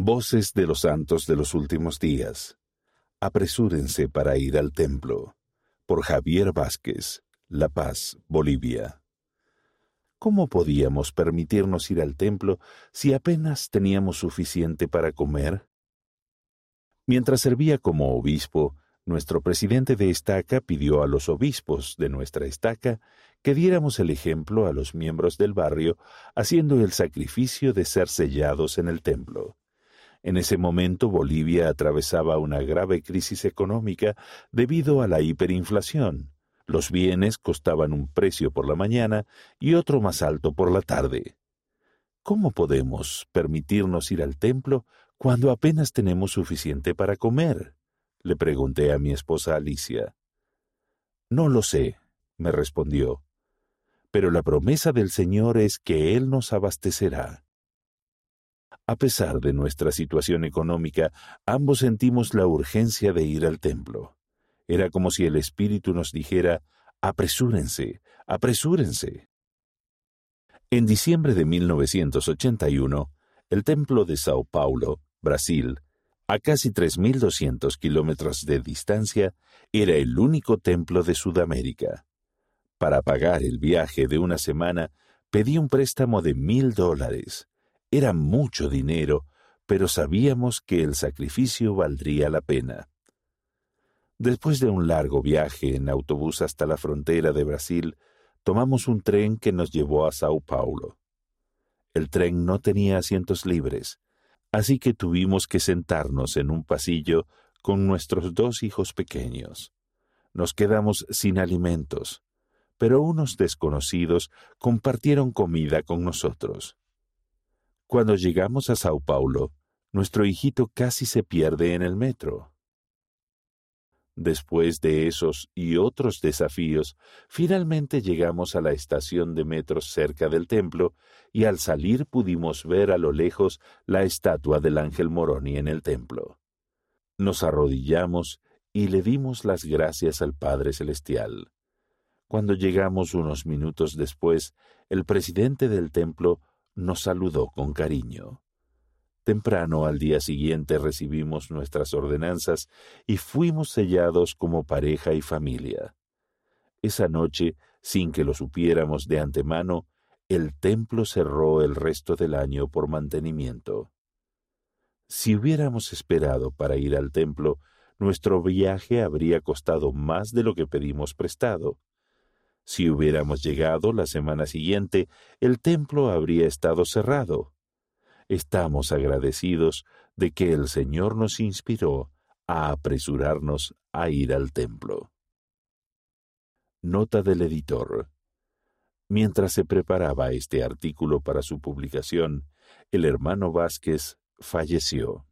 Voces de los santos de los últimos días. Apresúrense para ir al templo. Por Javier Vázquez, La Paz, Bolivia. ¿Cómo podíamos permitirnos ir al templo si apenas teníamos suficiente para comer? Mientras servía como obispo, nuestro presidente de estaca pidió a los obispos de nuestra estaca que diéramos el ejemplo a los miembros del barrio haciendo el sacrificio de ser sellados en el templo. En ese momento Bolivia atravesaba una grave crisis económica debido a la hiperinflación. Los bienes costaban un precio por la mañana y otro más alto por la tarde. ¿Cómo podemos permitirnos ir al templo cuando apenas tenemos suficiente para comer? le pregunté a mi esposa Alicia. No lo sé, me respondió, pero la promesa del Señor es que Él nos abastecerá. A pesar de nuestra situación económica, ambos sentimos la urgencia de ir al templo. Era como si el Espíritu nos dijera, apresúrense, apresúrense. En diciembre de 1981, el templo de Sao Paulo, Brasil, a casi 3.200 kilómetros de distancia, era el único templo de Sudamérica. Para pagar el viaje de una semana, pedí un préstamo de mil dólares. Era mucho dinero, pero sabíamos que el sacrificio valdría la pena. Después de un largo viaje en autobús hasta la frontera de Brasil, tomamos un tren que nos llevó a Sao Paulo. El tren no tenía asientos libres, así que tuvimos que sentarnos en un pasillo con nuestros dos hijos pequeños. Nos quedamos sin alimentos, pero unos desconocidos compartieron comida con nosotros. Cuando llegamos a Sao Paulo, nuestro hijito casi se pierde en el metro. Después de esos y otros desafíos, finalmente llegamos a la estación de metro cerca del templo y al salir pudimos ver a lo lejos la estatua del ángel Moroni en el templo. Nos arrodillamos y le dimos las gracias al Padre Celestial. Cuando llegamos unos minutos después, el presidente del templo nos saludó con cariño. Temprano al día siguiente recibimos nuestras ordenanzas y fuimos sellados como pareja y familia. Esa noche, sin que lo supiéramos de antemano, el templo cerró el resto del año por mantenimiento. Si hubiéramos esperado para ir al templo, nuestro viaje habría costado más de lo que pedimos prestado. Si hubiéramos llegado la semana siguiente, el templo habría estado cerrado. Estamos agradecidos de que el Señor nos inspiró a apresurarnos a ir al templo. Nota del editor. Mientras se preparaba este artículo para su publicación, el hermano Vázquez falleció.